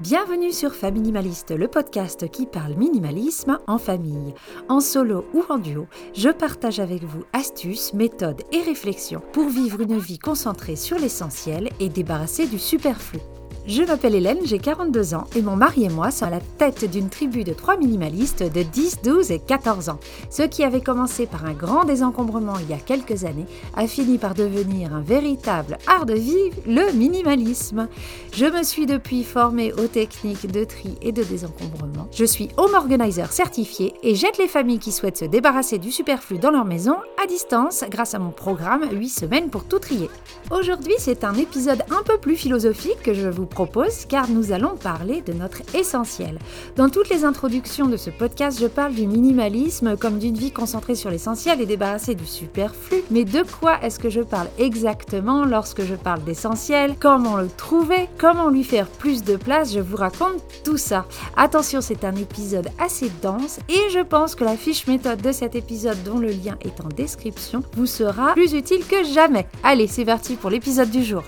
Bienvenue sur Faminimaliste, le podcast qui parle minimalisme en famille. En solo ou en duo, je partage avec vous astuces, méthodes et réflexions pour vivre une vie concentrée sur l'essentiel et débarrassée du superflu. Je m'appelle Hélène, j'ai 42 ans et mon mari et moi sommes à la tête d'une tribu de trois minimalistes de 10, 12 et 14 ans. Ce qui avait commencé par un grand désencombrement il y a quelques années a fini par devenir un véritable art de vivre, le minimalisme. Je me suis depuis formée aux techniques de tri et de désencombrement. Je suis home organizer certifié et j'aide les familles qui souhaitent se débarrasser du superflu dans leur maison à distance grâce à mon programme 8 semaines pour tout trier. Aujourd'hui, c'est un épisode un peu plus philosophique que je vous car nous allons parler de notre essentiel. Dans toutes les introductions de ce podcast, je parle du minimalisme comme d'une vie concentrée sur l'essentiel et débarrassée du superflu. Mais de quoi est-ce que je parle exactement lorsque je parle d'essentiel? Comment le trouver? Comment lui faire plus de place? Je vous raconte tout ça. Attention, c'est un épisode assez dense et je pense que la fiche méthode de cet épisode dont le lien est en description vous sera plus utile que jamais. Allez, c'est parti pour l'épisode du jour.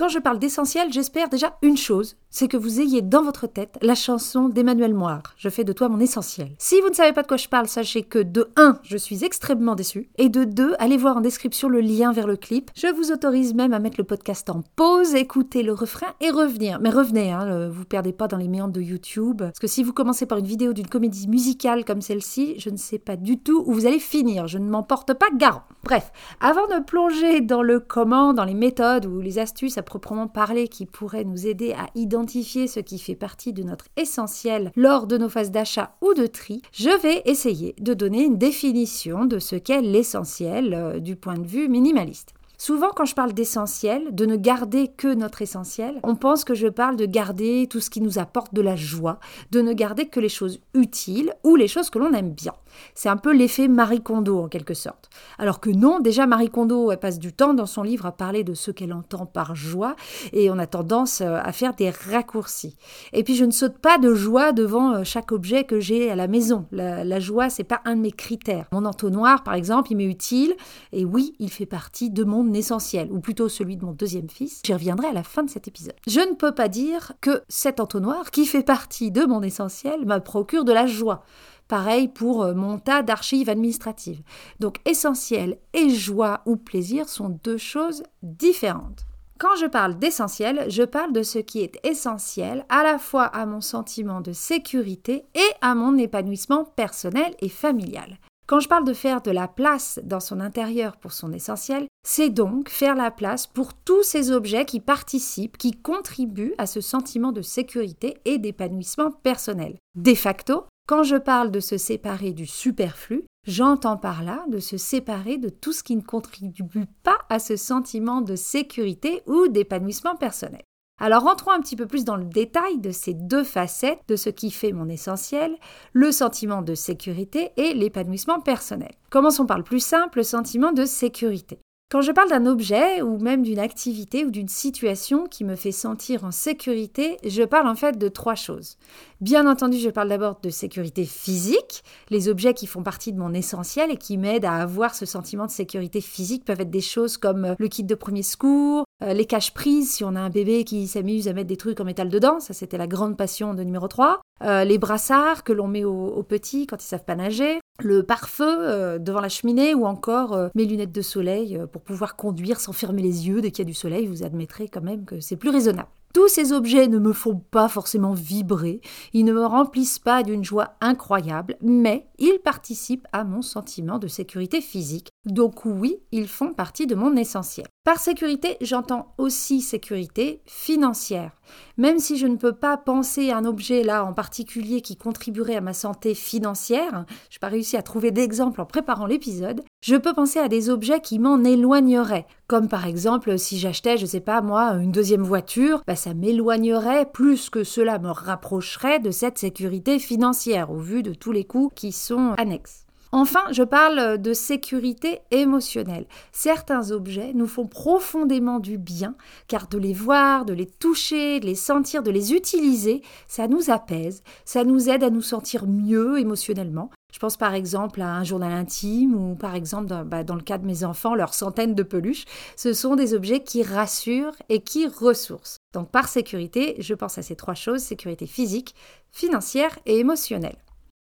Quand je parle d'essentiel, j'espère déjà une chose, c'est que vous ayez dans votre tête la chanson d'Emmanuel Moire, Je fais de toi mon essentiel. Si vous ne savez pas de quoi je parle, sachez que de 1, je suis extrêmement déçue, et de 2, allez voir en description le lien vers le clip. Je vous autorise même à mettre le podcast en pause, écouter le refrain et revenir. Mais revenez, hein, vous perdez pas dans les méandres de YouTube, parce que si vous commencez par une vidéo d'une comédie musicale comme celle-ci, je ne sais pas du tout où vous allez finir, je ne m'en porte pas garant. Bref, avant de plonger dans le comment, dans les méthodes ou les astuces à proprement parler qui pourraient nous aider à identifier identifier ce qui fait partie de notre essentiel lors de nos phases d'achat ou de tri, je vais essayer de donner une définition de ce qu'est l'essentiel euh, du point de vue minimaliste. Souvent, quand je parle d'essentiel, de ne garder que notre essentiel, on pense que je parle de garder tout ce qui nous apporte de la joie, de ne garder que les choses utiles ou les choses que l'on aime bien. C'est un peu l'effet Marie Kondo en quelque sorte. Alors que non, déjà Marie Kondo, elle passe du temps dans son livre à parler de ce qu'elle entend par joie et on a tendance euh, à faire des raccourcis. Et puis je ne saute pas de joie devant euh, chaque objet que j'ai à la maison. La, la joie, c'est pas un de mes critères. Mon entonnoir, par exemple, il m'est utile et oui, il fait partie de mon essentiel, ou plutôt celui de mon deuxième fils. J'y reviendrai à la fin de cet épisode. Je ne peux pas dire que cet entonnoir, qui fait partie de mon essentiel, me procure de la joie. Pareil pour euh, mon tas d'archives administratives. Donc essentiel et joie ou plaisir sont deux choses différentes. Quand je parle d'essentiel, je parle de ce qui est essentiel à la fois à mon sentiment de sécurité et à mon épanouissement personnel et familial. Quand je parle de faire de la place dans son intérieur pour son essentiel, c'est donc faire la place pour tous ces objets qui participent, qui contribuent à ce sentiment de sécurité et d'épanouissement personnel. De facto, quand je parle de se séparer du superflu, j'entends par là de se séparer de tout ce qui ne contribue pas à ce sentiment de sécurité ou d'épanouissement personnel. Alors rentrons un petit peu plus dans le détail de ces deux facettes de ce qui fait mon essentiel, le sentiment de sécurité et l'épanouissement personnel. Commençons par le plus simple, le sentiment de sécurité. Quand je parle d'un objet ou même d'une activité ou d'une situation qui me fait sentir en sécurité, je parle en fait de trois choses. Bien entendu, je parle d'abord de sécurité physique. Les objets qui font partie de mon essentiel et qui m'aident à avoir ce sentiment de sécurité physique peuvent être des choses comme euh, le kit de premier secours, euh, les caches-prises si on a un bébé qui s'amuse à mettre des trucs en métal dedans, ça c'était la grande passion de numéro 3, euh, les brassards que l'on met aux, petits quand ils savent pas nager, le pare-feu devant la cheminée ou encore mes lunettes de soleil pour pouvoir conduire sans fermer les yeux dès qu'il y a du soleil, vous admettrez quand même que c'est plus raisonnable. Tous ces objets ne me font pas forcément vibrer, ils ne me remplissent pas d'une joie incroyable, mais ils participent à mon sentiment de sécurité physique. Donc oui, ils font partie de mon essentiel. Par sécurité, j'entends aussi sécurité financière. Même si je ne peux pas penser à un objet là en particulier qui contribuerait à ma santé financière, je n'ai pas réussi à trouver d'exemple en préparant l'épisode, je peux penser à des objets qui m'en éloigneraient. Comme par exemple si j'achetais, je sais pas moi, une deuxième voiture, bah, ça m'éloignerait plus que cela me rapprocherait de cette sécurité financière au vu de tous les coûts qui sont annexes. Enfin, je parle de sécurité émotionnelle. Certains objets nous font profondément du bien, car de les voir, de les toucher, de les sentir, de les utiliser, ça nous apaise, ça nous aide à nous sentir mieux émotionnellement. Je pense par exemple à un journal intime ou par exemple dans, bah, dans le cas de mes enfants, leurs centaines de peluches. Ce sont des objets qui rassurent et qui ressourcent. Donc par sécurité, je pense à ces trois choses, sécurité physique, financière et émotionnelle.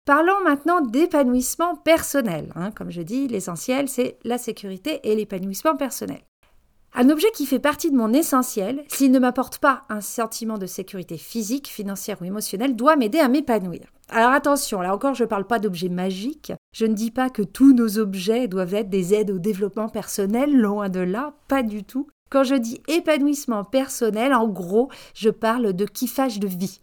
Parlons maintenant d'épanouissement personnel. Hein. Comme je dis, l'essentiel, c'est la sécurité et l'épanouissement personnel. Un objet qui fait partie de mon essentiel, s'il ne m'apporte pas un sentiment de sécurité physique, financière ou émotionnelle, doit m'aider à m'épanouir. Alors attention, là encore, je ne parle pas d'objets magiques. Je ne dis pas que tous nos objets doivent être des aides au développement personnel, loin de là, pas du tout. Quand je dis épanouissement personnel, en gros, je parle de kiffage de vie.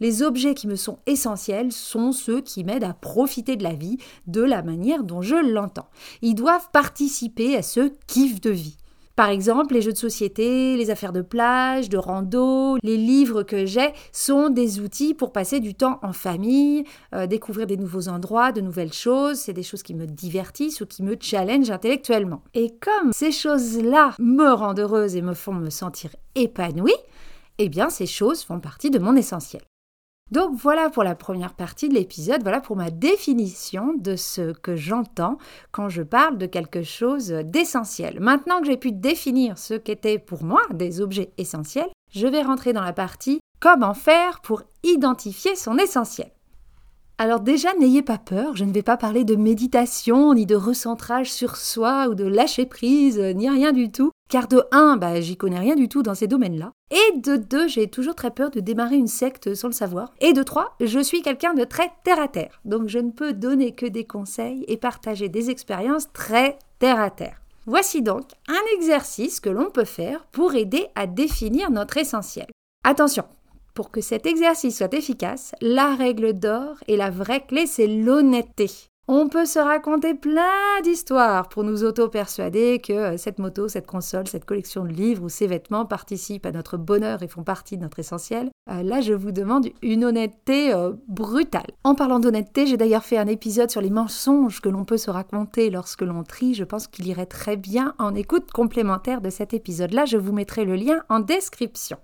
Les objets qui me sont essentiels sont ceux qui m'aident à profiter de la vie de la manière dont je l'entends. Ils doivent participer à ce kiff de vie. Par exemple, les jeux de société, les affaires de plage, de rando, les livres que j'ai sont des outils pour passer du temps en famille, euh, découvrir des nouveaux endroits, de nouvelles choses. C'est des choses qui me divertissent ou qui me challengent intellectuellement. Et comme ces choses-là me rendent heureuse et me font me sentir épanouie, eh bien ces choses font partie de mon essentiel. Donc voilà pour la première partie de l'épisode, voilà pour ma définition de ce que j'entends quand je parle de quelque chose d'essentiel. Maintenant que j'ai pu définir ce qu'étaient pour moi des objets essentiels, je vais rentrer dans la partie comment faire pour identifier son essentiel? Alors déjà, n'ayez pas peur, je ne vais pas parler de méditation, ni de recentrage sur soi, ou de lâcher prise, ni rien du tout. Car de 1, bah, j'y connais rien du tout dans ces domaines-là. Et de 2, j'ai toujours très peur de démarrer une secte sans le savoir. Et de 3, je suis quelqu'un de très terre-à-terre. Donc je ne peux donner que des conseils et partager des expériences très terre-à-terre. Voici donc un exercice que l'on peut faire pour aider à définir notre essentiel. Attention, pour que cet exercice soit efficace, la règle d'or et la vraie clé, c'est l'honnêteté. On peut se raconter plein d'histoires pour nous auto-persuader que euh, cette moto, cette console, cette collection de livres ou ces vêtements participent à notre bonheur et font partie de notre essentiel. Euh, là, je vous demande une honnêteté euh, brutale. En parlant d'honnêteté, j'ai d'ailleurs fait un épisode sur les mensonges que l'on peut se raconter lorsque l'on trie. Je pense qu'il irait très bien en écoute complémentaire de cet épisode-là. Je vous mettrai le lien en description.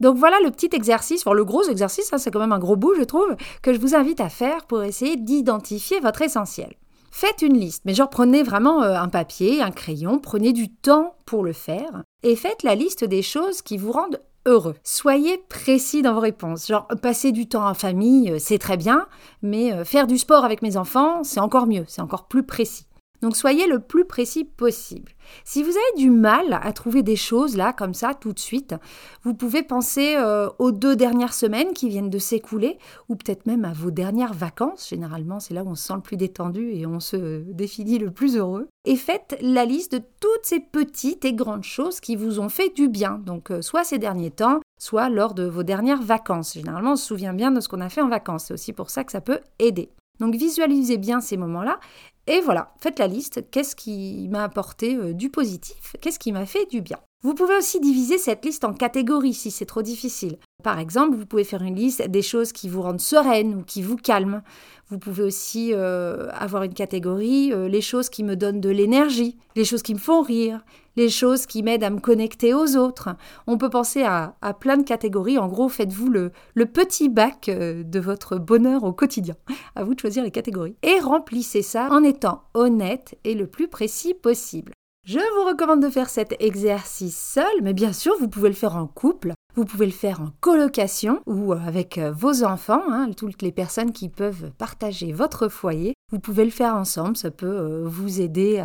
Donc voilà le petit exercice, enfin le gros exercice, hein, c'est quand même un gros bout je trouve, que je vous invite à faire pour essayer d'identifier votre essentiel. Faites une liste, mais genre prenez vraiment euh, un papier, un crayon, prenez du temps pour le faire et faites la liste des choses qui vous rendent heureux. Soyez précis dans vos réponses. Genre, passer du temps en famille, euh, c'est très bien, mais euh, faire du sport avec mes enfants, c'est encore mieux, c'est encore plus précis. Donc soyez le plus précis possible. Si vous avez du mal à trouver des choses là comme ça tout de suite, vous pouvez penser euh, aux deux dernières semaines qui viennent de s'écouler ou peut-être même à vos dernières vacances. Généralement, c'est là où on se sent le plus détendu et on se définit le plus heureux. Et faites la liste de toutes ces petites et grandes choses qui vous ont fait du bien. Donc euh, soit ces derniers temps, soit lors de vos dernières vacances. Généralement, on se souvient bien de ce qu'on a fait en vacances. C'est aussi pour ça que ça peut aider. Donc visualisez bien ces moments-là et voilà, faites la liste, qu'est-ce qui m'a apporté euh, du positif, qu'est-ce qui m'a fait du bien? Vous pouvez aussi diviser cette liste en catégories si c'est trop difficile. Par exemple, vous pouvez faire une liste des choses qui vous rendent sereine ou qui vous calment. Vous pouvez aussi euh, avoir une catégorie euh, les choses qui me donnent de l'énergie, les choses qui me font rire, les choses qui m'aident à me connecter aux autres. On peut penser à, plein de catégories. En gros, faites-vous le, le petit bac euh, de votre bonheur au quotidien. À vous de choisir les catégories. Et remplissez ça en étant honnête et le plus précis possible. Je vous recommande de faire cet exercice seul, mais bien sûr, vous pouvez le faire en couple, vous pouvez le faire en colocation ou avec euh, vos enfants, hein, toutes les personnes qui peuvent partager votre foyer. Vous pouvez le faire ensemble, ça peut euh, vous aider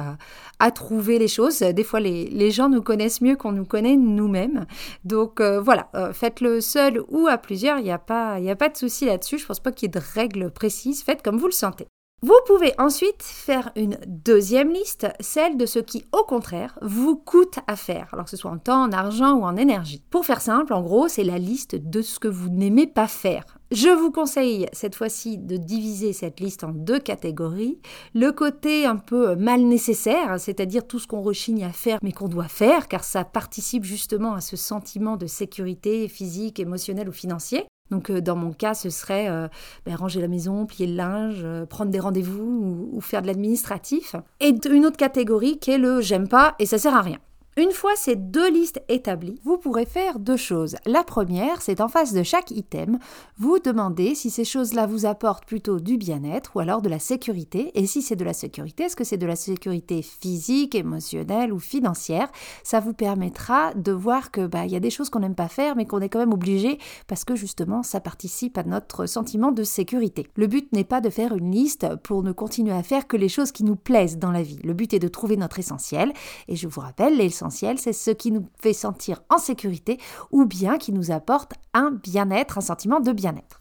à, trouver les choses. Des fois, les, gens nous connaissent mieux qu'on nous connaît nous-mêmes. Donc euh, voilà, faites-le seul ou à plusieurs, il n'y a, pas, a pas de souci là-dessus. Je ne pense pas qu'il y ait de règles précises, faites comme vous le sentez. Vous pouvez ensuite faire une deuxième liste, celle de ce qui, au contraire, vous coûte à faire, alors que ce soit en temps, en argent ou en énergie. Pour faire simple, en gros, c'est la liste de ce que vous n'aimez pas faire. Je vous conseille cette fois-ci de diviser cette liste en deux catégories. Le côté un peu mal nécessaire, c'est-à-dire tout ce qu'on rechigne à faire mais qu'on doit faire car ça participe justement à ce sentiment de sécurité physique, émotionnelle ou financier. Donc euh, dans mon cas, ce serait euh, ben, ranger la maison, plier le linge, euh, prendre des rendez-vous ou, faire de l'administratif. Et une autre catégorie qui est le j'aime pas et ça sert à rien. Une fois ces deux listes établies, vous pourrez faire deux choses. La première, c'est en face de chaque item, vous demandez si ces choses-là vous apportent plutôt du bien-être ou alors de la sécurité. Et si c'est de la sécurité, est-ce que c'est de la sécurité physique, émotionnelle ou financière? Ça vous permettra de voir que bah il y a des choses qu'on n'aime pas faire, mais qu'on est quand même obligé parce que justement ça participe à notre sentiment de sécurité. Le but n'est pas de faire une liste pour ne continuer à faire que les choses qui nous plaisent dans la vie. Le but est de trouver notre essentiel. Et je vous rappelle, c'est ce qui nous fait sentir en sécurité ou bien qui nous apporte un bien-être, un sentiment de bien-être.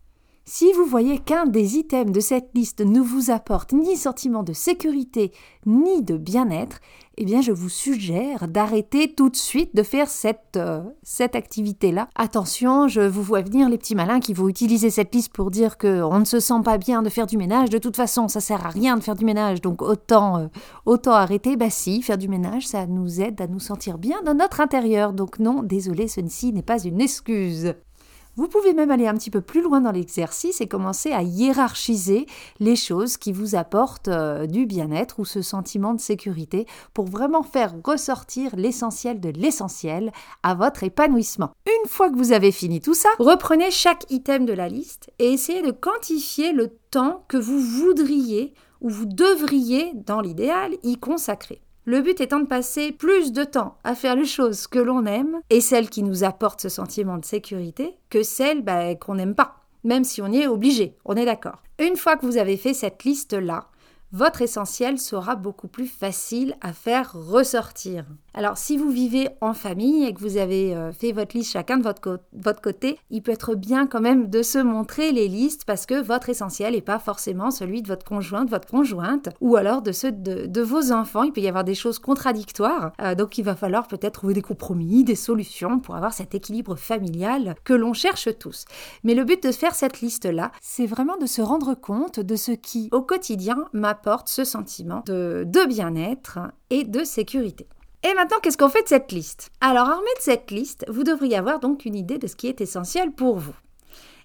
Si vous voyez qu'un des items de cette liste ne vous apporte ni sentiment de sécurité ni de bien-être, eh bien je vous suggère d'arrêter tout de suite de faire cette, euh, activité-là. Attention, je vous vois venir les petits malins qui vont utiliser cette liste pour dire qu'on ne se sent pas bien de faire du ménage. De toute façon, ça sert à rien de faire du ménage, donc autant, euh, autant arrêter. Bah si, faire du ménage, ça nous aide à nous sentir bien dans notre intérieur. Donc non, désolé, ceci n'est pas une excuse. Vous pouvez même aller un petit peu plus loin dans l'exercice et commencer à hiérarchiser les choses qui vous apportent euh, du bien-être ou ce sentiment de sécurité pour vraiment faire ressortir l'essentiel de l'essentiel à votre épanouissement. Une fois que vous avez fini tout ça, reprenez chaque item de la liste et essayez de quantifier le temps que vous voudriez ou vous devriez, dans l'idéal, y consacrer. Le but étant de passer plus de temps à faire les choses que l'on aime et celles qui nous apportent ce sentiment de sécurité que celles bah, qu'on n'aime pas, même si on y est obligé, on est d'accord. Une fois que vous avez fait cette liste-là, votre essentiel sera beaucoup plus facile à faire ressortir. Alors si vous vivez en famille et que vous avez euh, fait votre liste chacun de votre, votre, côté, il peut être bien quand même de se montrer les listes parce que votre essentiel n'est pas forcément celui de votre conjoint, de votre conjointe, ou alors de ceux de, vos enfants. Il peut y avoir des choses contradictoires, euh, donc il va falloir peut-être trouver des compromis, des solutions pour avoir cet équilibre familial que l'on cherche tous. Mais le but de faire cette liste-là, c'est vraiment de se rendre compte de ce qui, au quotidien, m'a apporte ce sentiment de, bien-être et de sécurité. Et maintenant, qu'est-ce qu'on fait de cette liste? Alors, armé de cette liste, vous devriez avoir donc une idée de ce qui est essentiel pour vous.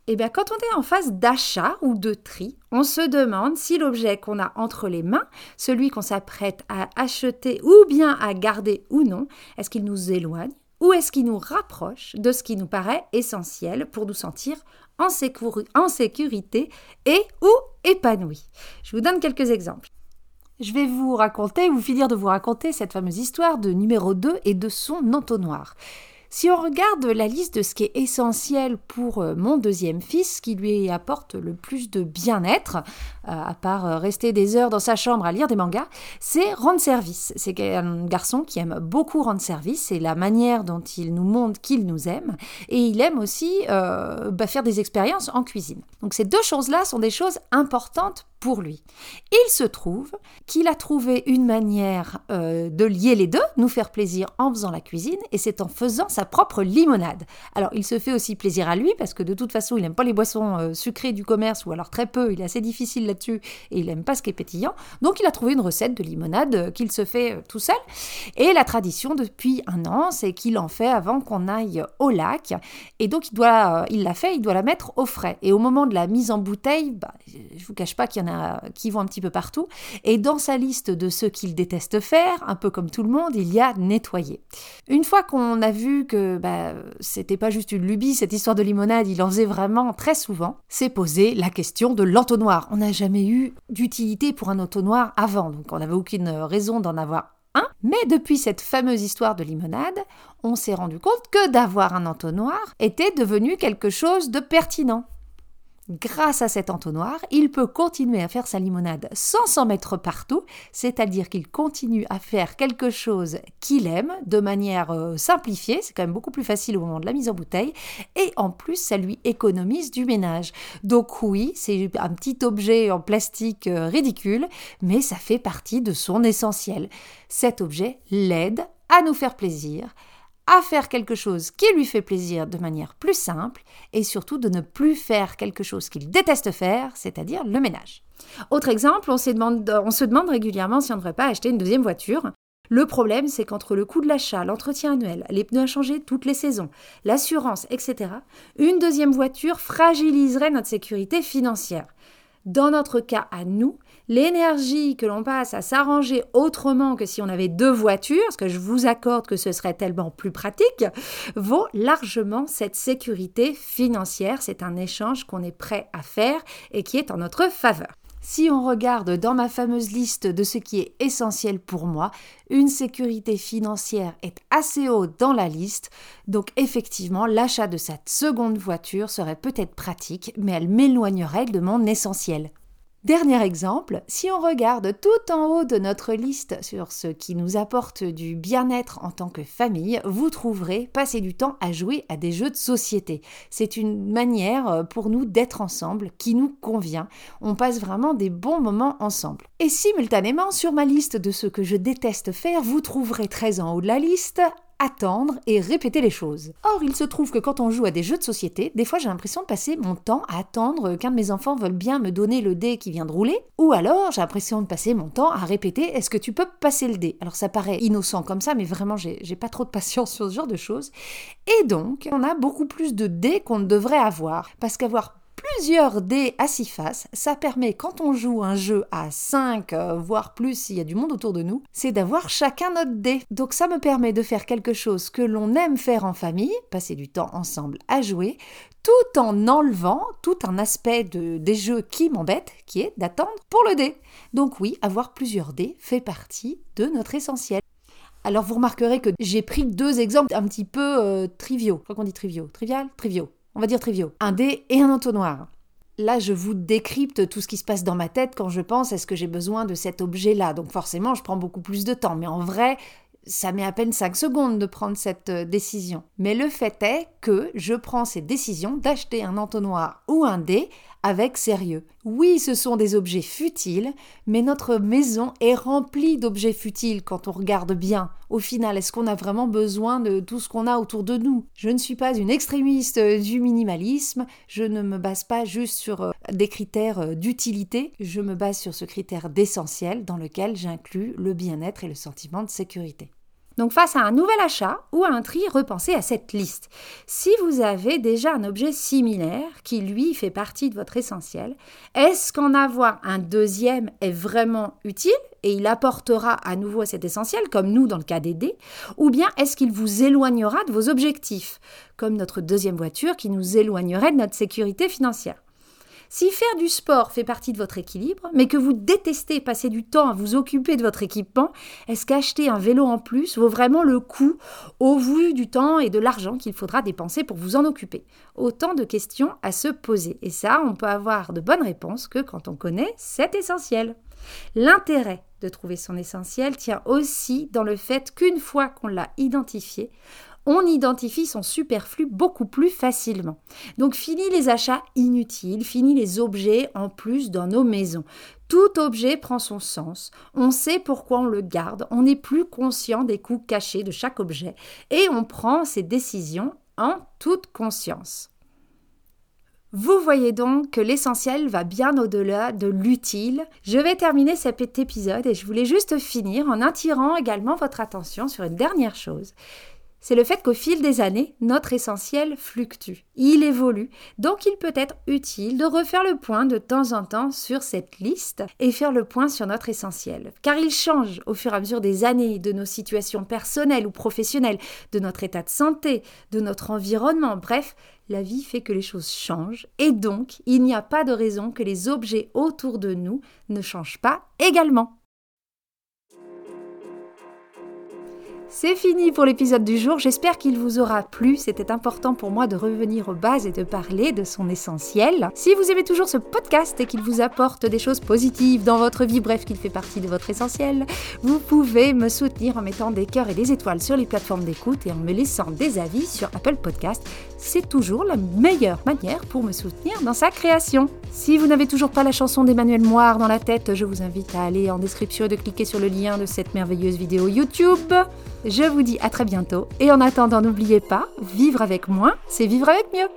Eh bien, quand on est en phase d'achat ou de tri, on se demande si l'objet qu'on a entre les mains, celui qu'on s'apprête à acheter ou bien à garder ou non, est-ce qu'il nous éloigne ou est-ce qu'il nous rapproche de ce qui nous paraît essentiel pour nous sentir en, sécurité et ou épanoui? Je vous donne quelques exemples. Je vais vous raconter, ou finir de vous raconter cette fameuse histoire de numéro 2 et de son entonnoir. Si on regarde la liste de ce qui est essentiel pour euh, mon deuxième fils, qui lui apporte le plus de bien-être, euh, à part euh, rester des heures dans sa chambre à lire des mangas, c'est rendre service. C'est un garçon qui aime beaucoup rendre service, c'est la manière dont il nous montre qu'il nous aime, et il aime aussi bah, faire des expériences en cuisine. Donc ces deux choses-là sont des choses importantes pour lui. Il se trouve qu'il a trouvé une manière euh, de lier les deux, nous faire plaisir en faisant la cuisine, et c'est en faisant sa propre limonade. Alors il se fait aussi plaisir à lui, parce que de toute façon il n'aime pas les boissons euh, sucrées du commerce, ou alors très peu, il est assez difficile là-dessus, et il n'aime pas ce qui est pétillant. Donc il a trouvé une recette de limonade euh, qu'il se fait tout seul. Et la tradition depuis un an, c'est qu'il en fait avant qu'on aille au lac, et donc il doit, il l'a fait, il doit la mettre au frais. Et au moment de la mise en bouteille, bah, je vous cache pas qu'il y en a qui vont un petit peu partout. Et dans sa liste de ceux qu'il déteste faire, un peu comme tout le monde, il y a nettoyer. Une fois qu'on a vu que bah, c'était pas juste une lubie, cette histoire de limonade, il en faisait vraiment très souvent, c'est posé la question de l'entonnoir. On n'a jamais eu d'utilité pour un entonnoir avant, donc on n'avait aucune raison d'en avoir un. Mais depuis cette fameuse histoire de limonade, on s'est rendu compte que d'avoir un entonnoir était devenu quelque chose de pertinent. Grâce à cet entonnoir, il peut continuer à faire sa limonade sans s'en mettre partout, c'est-à-dire qu'il continue à faire quelque chose qu'il aime de manière euh, simplifiée, c'est quand même beaucoup plus facile au moment de la mise en bouteille, et en plus ça lui économise du ménage. Donc oui, c'est un petit objet en plastique euh, ridicule, mais ça fait partie de son essentiel. Cet objet l'aide à nous faire plaisir, à faire quelque chose qui lui fait plaisir de manière plus simple et surtout de ne plus faire quelque chose qu'il déteste faire, c'est-à-dire le ménage. Autre exemple, on, se demande régulièrement si on ne devrait pas acheter une deuxième voiture. Le problème, c'est qu'entre le coût de l'achat, l'entretien annuel, les pneus à changer toutes les saisons, l'assurance, etc., une deuxième voiture fragiliserait notre sécurité financière. Dans notre cas à nous, l'énergie que l'on passe à s'arranger autrement que si on avait deux voitures, ce que je vous accorde que ce serait tellement plus pratique, vaut largement cette sécurité financière. C'est un échange qu'on est prêt à faire et qui est en notre faveur. Si on regarde dans ma fameuse liste de ce qui est essentiel pour moi, une sécurité financière est assez haut dans la liste, donc effectivement l'achat de cette seconde voiture serait peut-être pratique, mais elle m'éloignerait de mon essentiel. Dernier exemple, si on regarde tout en haut de notre liste sur ce qui nous apporte du bien-être en tant que famille, vous trouverez passer du temps à jouer à des jeux de société. C'est une manière euh, pour nous d'être ensemble qui nous convient. On passe vraiment des bons moments ensemble. Et simultanément, sur ma liste de ce que je déteste faire, vous trouverez très en haut de la liste attendre et répéter les choses. Or, il se trouve que quand on joue à des jeux de société, des fois j'ai l'impression de passer mon temps à attendre qu'un de mes enfants veuille bien me donner le dé qui vient de rouler, ou alors j'ai l'impression de passer mon temps à répéter est-ce que tu peux passer le dé? Alors ça paraît innocent comme ça, mais vraiment j'ai pas trop de patience sur ce genre de choses. Et donc, on a beaucoup plus de dés qu'on ne devrait avoir, parce qu'avoir plusieurs dés à six faces. Ça permet, quand on joue un jeu à 5, euh, voire plus s'il y a du monde autour de nous, c'est d'avoir chacun notre dé. Donc ça me permet de faire quelque chose que l'on aime faire en famille, passer du temps ensemble à jouer, tout en enlevant tout un aspect de, des jeux qui m'embête, qui est d'attendre pour le dé. Donc oui, avoir plusieurs dés fait partie de notre essentiel. Alors vous remarquerez que j'ai pris deux exemples un petit peu euh, triviaux. Je crois qu'on dit triviaux. Trivial Triviaux on va dire triviaux, un dé et un entonnoir. Là, je vous décrypte tout ce qui se passe dans ma tête quand je pense est-ce que j'ai besoin de cet objet-là. Donc forcément, je prends beaucoup plus de temps. Mais en vrai, ça met à peine 5 secondes de prendre cette euh, décision. Mais le fait est que je prends cette décision d'acheter un entonnoir ou un dé avec sérieux. Oui, ce sont des objets futiles, mais notre maison est remplie d'objets futiles quand on regarde bien. Au final, est-ce qu'on a vraiment besoin de tout ce qu'on a autour de nous? Je ne suis pas une extrémiste euh, du minimalisme, je ne me base pas juste sur euh, des critères d'utilité, je me base sur ce critère d'essentiel dans lequel j'inclus le bien-être et le sentiment de sécurité. Donc face à un nouvel achat ou à un tri, repensez à cette liste. Si vous avez déjà un objet similaire qui lui fait partie de votre essentiel, est-ce qu'en avoir un deuxième est vraiment utile et il apportera à nouveau cet essentiel, comme nous dans le cas des dés, ou bien est-ce qu'il vous éloignera de vos objectifs, comme notre deuxième voiture qui nous éloignerait de notre sécurité financière? Si faire du sport fait partie de votre équilibre, mais que vous détestez passer du temps à vous occuper de votre équipement, est-ce qu'acheter un vélo en plus vaut vraiment le coup au vu du temps et de l'argent qu'il faudra dépenser pour vous en occuper? Autant de questions à se poser. Et ça, on peut avoir de bonnes réponses que quand on connaît cet essentiel. L'intérêt de trouver son essentiel tient aussi dans le fait qu'une fois qu'on l'a identifié, on identifie son superflu beaucoup plus facilement. Donc fini les achats inutiles, fini les objets en plus dans nos maisons. Tout objet prend son sens, on sait pourquoi on le garde, on n'est plus conscient des coûts cachés de chaque objet et on prend ses décisions en toute conscience. Vous voyez donc que l'essentiel va bien au-delà de l'utile. Je vais terminer cet épisode et je voulais juste finir en attirant également votre attention sur une dernière chose c'est le fait qu'au fil des années, notre essentiel fluctue, il évolue, donc il peut être utile de refaire le point de temps en temps sur cette liste et faire le point sur notre essentiel, car il change au fur et à mesure des années, de nos situations personnelles ou professionnelles, de notre état de santé, de notre environnement, bref, la vie fait que les choses changent et donc il n'y a pas de raison que les objets autour de nous ne changent pas également. C'est fini pour l'épisode du jour, j'espère qu'il vous aura plu, c'était important pour moi de revenir aux bases et de parler de son essentiel. Si vous aimez toujours ce podcast et qu'il vous apporte des choses positives dans votre vie, bref qu'il fait partie de votre essentiel, vous pouvez me soutenir en mettant des cœurs et des étoiles sur les plateformes d'écoute et en me laissant des avis sur Apple Podcast. C'est toujours la meilleure manière pour me soutenir dans sa création. Si vous n'avez toujours pas la chanson d'Emmanuel Moire dans la tête, je vous invite à aller en description et de cliquer sur le lien de cette merveilleuse vidéo YouTube. Je vous dis à très bientôt et en attendant, n'oubliez pas, vivre avec moins, c'est vivre avec mieux.